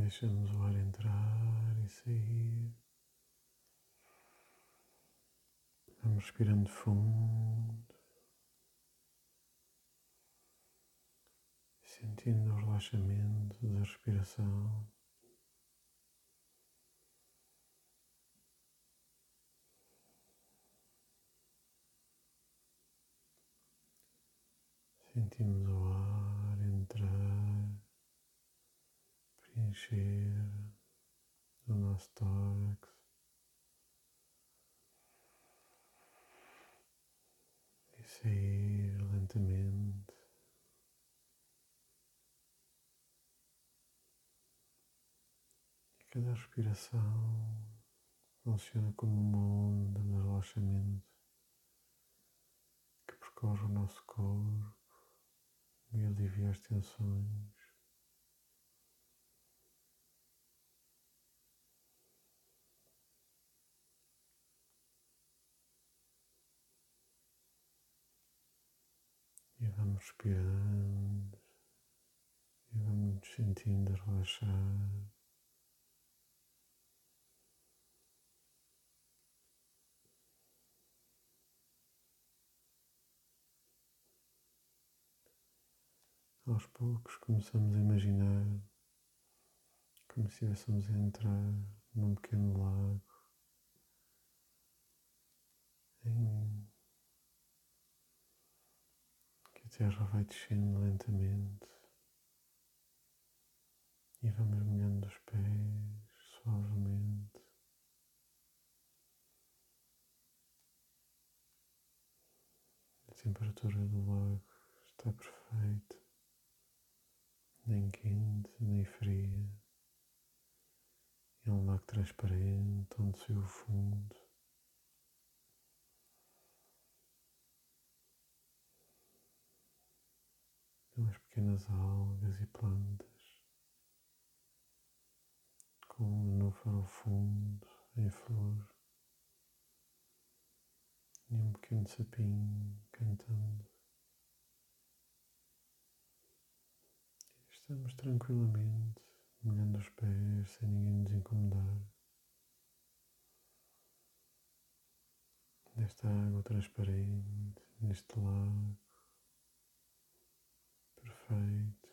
Deixamos o ar entrar e sair. Vamos respirando fundo, sentindo o relaxamento da respiração. Sentimos o ar entrar, preencher o nosso tórax. E sair lentamente. E cada respiração funciona como uma onda de relaxamento que percorre o nosso corpo e alivia as tensões. E vamos respirando e vamos nos sentindo relaxar. Aos poucos começamos a imaginar como se estivéssemos a entrar num pequeno lago em a terra vai descendo lentamente e vamos molhando os pés suavemente. A temperatura do lago está perfeita nem quente, nem fria. É um lago transparente onde se vê o fundo. Pequenas algas e plantas com um nenúfar ao fundo em flor e um pequeno sapinho cantando. Estamos tranquilamente molhando os pés sem ninguém nos incomodar. Nesta água transparente, neste lago perfeito.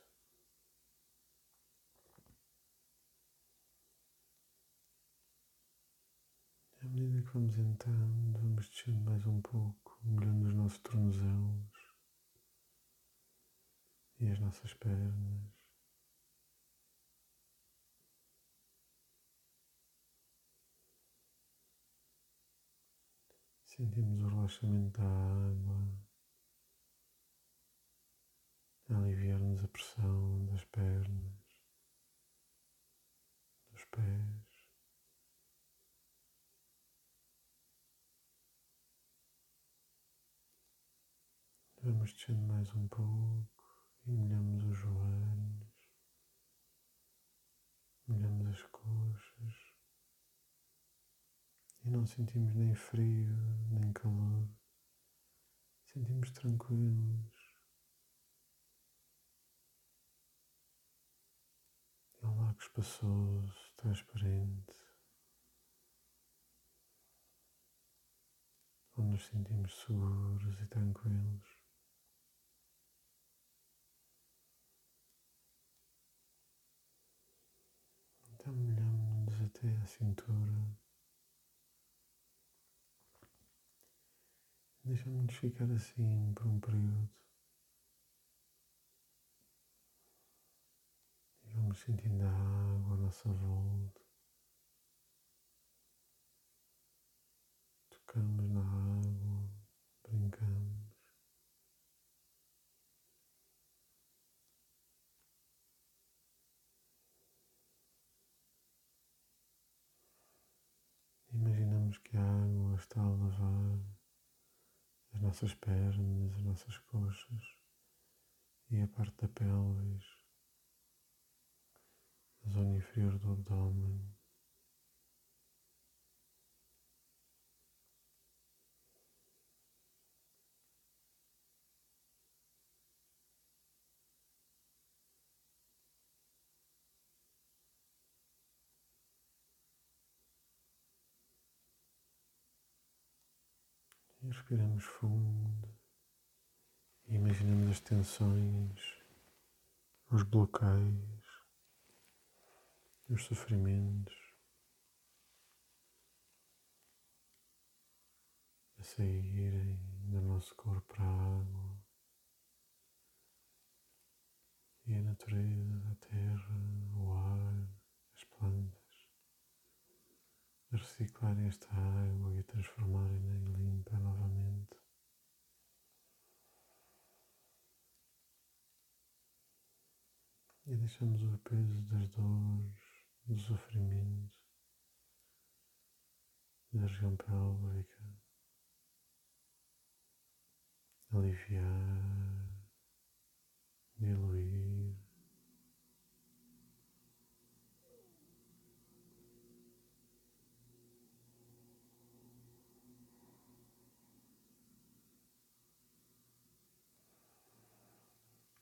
À medida que vamos entrando, vamos descendo mais um pouco, molhando os nossos tornozelos e as nossas pernas. Sentimos o relaxamento da água, aliviar-nos a pressão das pernas, dos pés. Vamos descendo mais um pouco e molhamos os joelhos, molhamos as coxas e não sentimos nem frio nem calor, sentimos tranquilos. É um lago espaçoso, transparente, onde nos sentimos seguros e tranquilos. Então molhamos-nos até a cintura. Deixamos-nos ficar assim por um período. E vamos sentindo a água à nossa volta. Tocamos na água, brincamos. Imaginamos que a água está a lavar as nossas pernas, as nossas coxas e a parte da pelvis, zona inferior do abdômen. E respiramos fundo e imaginamos as tensões, os bloqueios os sofrimentos. A saírem do nosso corpo para a água. E a natureza, a terra, o ar, as plantas. A reciclarem esta água e a transformarem-na em limpa novamente. E deixamos o peso das dores, do sofrimento, da região pélvica aliviar, diluir.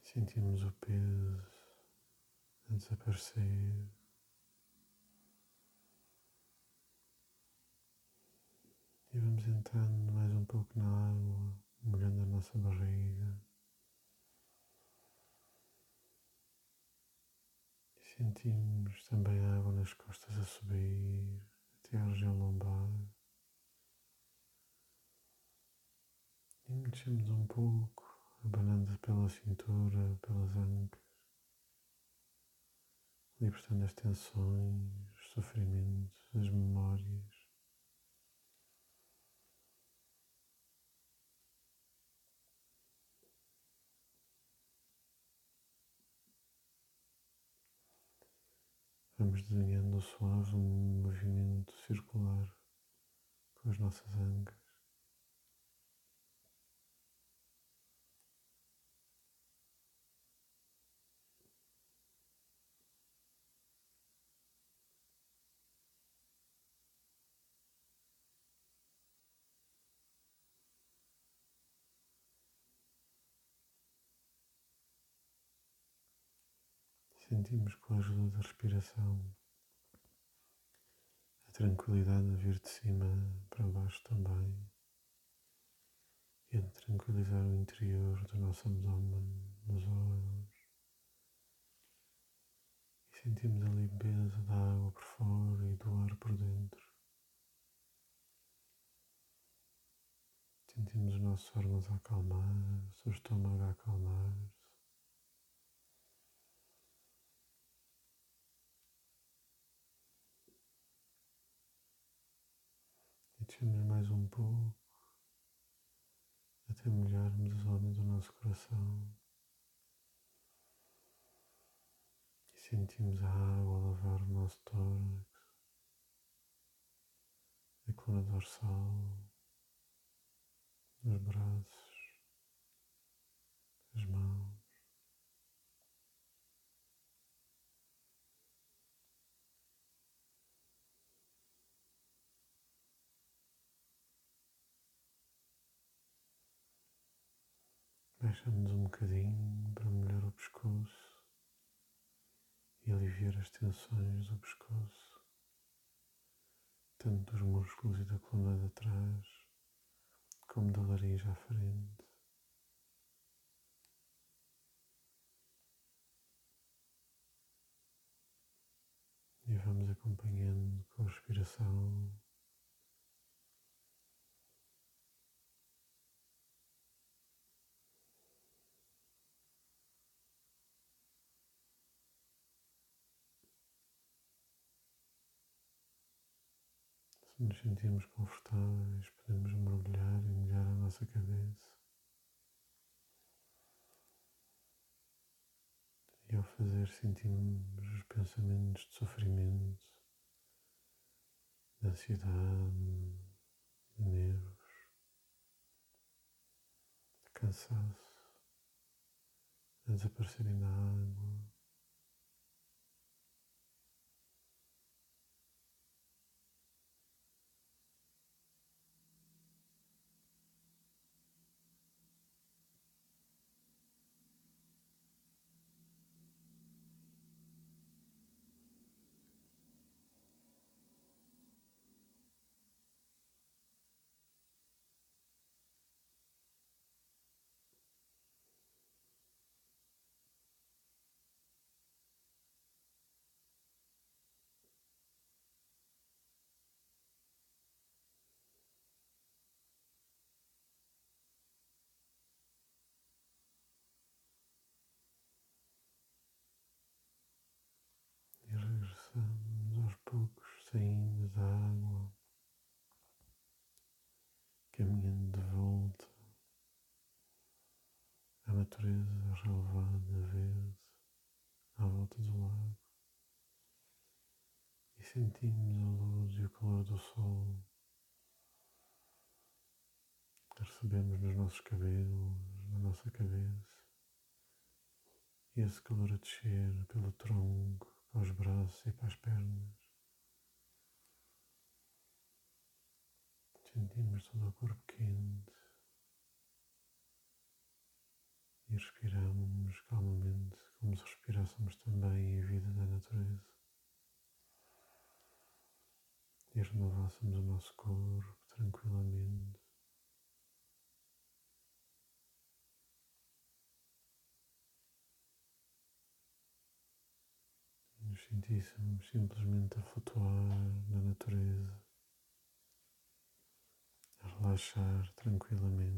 Sentimos o peso a desaparecer. E vamos entrando mais um pouco na água, molhando a nossa barriga. E sentimos também a água nas costas a subir até a região lombar. E mexemos um pouco abanando pela cintura, pelas ancas, libertando as tensões, os sofrimentos, as memórias. Vamos desenhando o suave um movimento circular com as nossas ancas. Sentimos com a ajuda da respiração a tranquilidade a vir de cima para baixo também e a tranquilizar o interior do nosso abdômen, nos olhos. E sentimos a limpeza da água por fora e do ar por dentro. Sentimos os nossos órgãos a acalmar, o seu estômago a acalmar. Descemos mais um pouco até molharmos a zona do nosso coração e sentimos a água a lavar o nosso tórax, a coluna dorsal, os braços, as mãos. Baixamos um bocadinho para molhar o pescoço e aliviar as tensões do pescoço, tanto dos músculos e da coluna de trás, como da laringe à frente. E vamos acompanhando com a respiração Nos sentirmos confortáveis, podemos mergulhar e molhar a nossa cabeça. E ao fazer, sentimos os pensamentos de sofrimento, de ansiedade, de nervos, de cansaço, a desaparecerem na água. Relevada verde à volta do lago e sentimos a luz e o calor do sol recebemos nos nossos cabelos, na nossa cabeça e esse calor a descer pelo tronco, para os braços e para as pernas. Sentimos todo o corpo quente e respiramos calmamente, como se respirássemos também a vida da natureza. E renovássemos o nosso corpo tranquilamente. nos sentíssemos simplesmente a flutuar na natureza, a relaxar tranquilamente.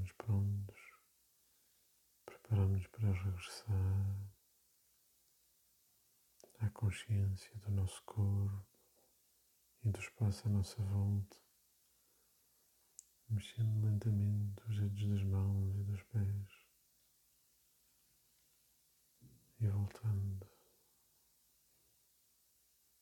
estamos prontos, preparamos-nos para regressar. À consciência do nosso corpo e do espaço à nossa volta, mexendo lentamente os dedos das mãos e dos pés. E voltando.